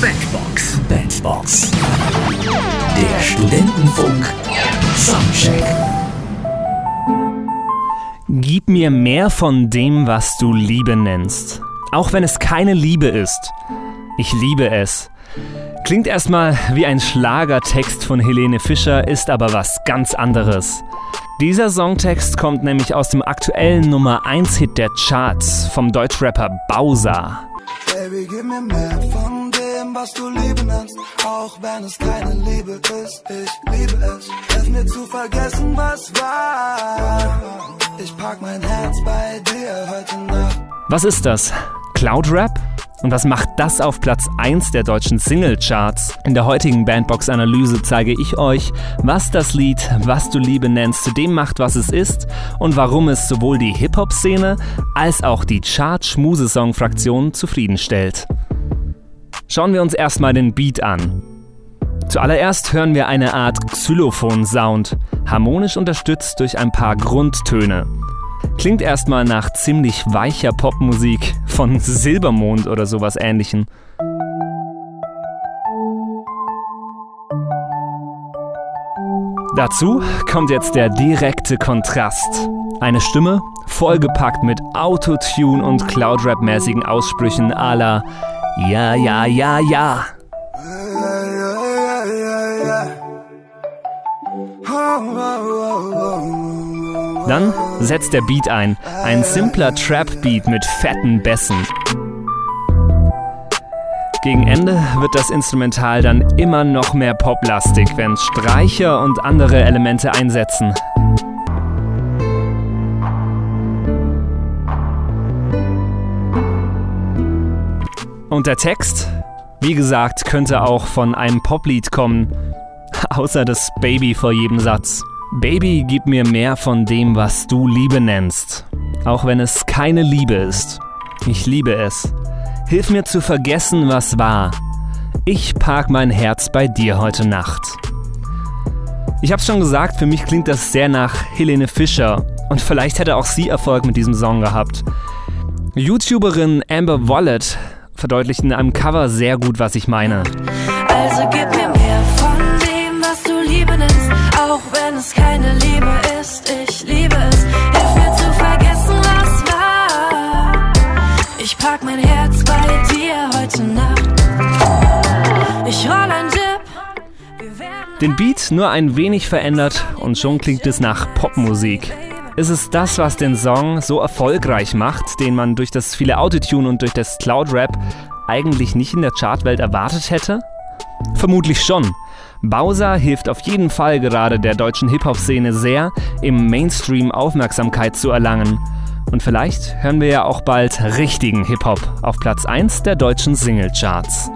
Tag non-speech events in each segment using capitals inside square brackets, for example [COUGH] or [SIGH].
Bandbox. Bandbox. Der Studentenfunk. Soundcheck. Gib mir mehr von dem, was du Liebe nennst. Auch wenn es keine Liebe ist. Ich liebe es. Klingt erstmal wie ein Schlagertext von Helene Fischer, ist aber was ganz anderes. Dieser Songtext kommt nämlich aus dem aktuellen Nummer 1 Hit der Charts vom Deutschrapper Bowser. Baby, gib mir mehr von dem, was du Liebe nennst, auch wenn es keine Liebe ist. Ich liebe es. Hilf mir zu vergessen, was war. Ich pack mein Herz bei dir heute Nacht. Was ist das? Cloud Rap? Und was macht das auf Platz 1 der deutschen Singlecharts? In der heutigen Bandbox-Analyse zeige ich euch, was das Lied Was du Liebe nennst zu dem macht, was es ist und warum es sowohl die Hip-Hop-Szene als auch die Chart-Schmuse-Song-Fraktion zufriedenstellt. Schauen wir uns erstmal den Beat an. Zuallererst hören wir eine Art Xylophon-Sound, harmonisch unterstützt durch ein paar Grundtöne. Klingt erstmal nach ziemlich weicher Popmusik von Silbermond oder sowas ähnlichem. Dazu kommt jetzt der direkte Kontrast. Eine Stimme, vollgepackt mit Autotune und Cloudrap-mäßigen Aussprüchen à la Ja, ja, ja, ja. Dann setzt der Beat ein. Ein simpler Trap-Beat mit fetten Bässen. Gegen Ende wird das Instrumental dann immer noch mehr poplastig, wenn Streicher und andere Elemente einsetzen. Und der Text? Wie gesagt, könnte auch von einem Poplied kommen, [LAUGHS] außer das Baby vor jedem Satz. Baby, gib mir mehr von dem, was du Liebe nennst, auch wenn es keine Liebe ist. Ich liebe es. Hilf mir zu vergessen, was war. Ich park mein Herz bei dir heute Nacht. Ich hab's schon gesagt, für mich klingt das sehr nach Helene Fischer und vielleicht hätte auch sie Erfolg mit diesem Song gehabt. YouTuberin Amber Wallet verdeutlicht in einem Cover sehr gut, was ich meine. Also gib mir mehr von dem, was du Liebe nennst, auch wenn es keine Liebe ist. Ich liebe es. Hilf mir zu vergessen, was war. Ich pack mein Herz bei dir heute Nacht. Ich roll ein Dip. Den Beat nur ein wenig verändert und schon klingt es nach Popmusik. Ist es das, was den Song so erfolgreich macht, den man durch das viele Autotune und durch das Cloud-Rap eigentlich nicht in der Chartwelt erwartet hätte? Vermutlich schon. Bowser hilft auf jeden Fall gerade der deutschen Hip-Hop-Szene sehr, im Mainstream Aufmerksamkeit zu erlangen. Und vielleicht hören wir ja auch bald richtigen Hip-Hop auf Platz 1 der deutschen Singlecharts.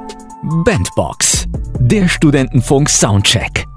Bandbox. Der Studentenfunk Soundcheck.